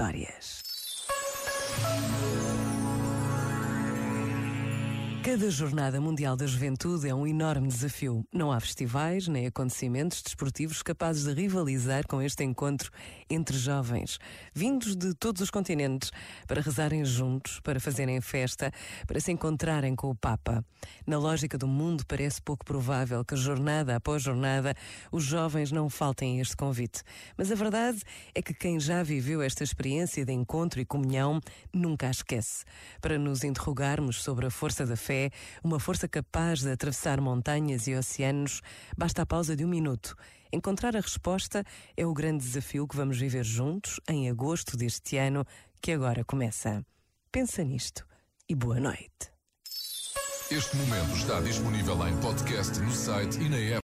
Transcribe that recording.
histórias. Cada Jornada Mundial da Juventude é um enorme desafio. Não há festivais nem acontecimentos desportivos capazes de rivalizar com este encontro entre jovens, vindos de todos os continentes, para rezarem juntos, para fazerem festa, para se encontrarem com o Papa. Na lógica do mundo, parece pouco provável que, jornada após jornada, os jovens não faltem a este convite. Mas a verdade é que quem já viveu esta experiência de encontro e comunhão nunca a esquece. Para nos interrogarmos sobre a força da fé, fé, uma força capaz de atravessar montanhas e oceanos, basta a pausa de um minuto. Encontrar a resposta é o grande desafio que vamos viver juntos em agosto deste ano que agora começa. Pensa nisto e boa noite. Este momento está disponível em podcast no site e na app.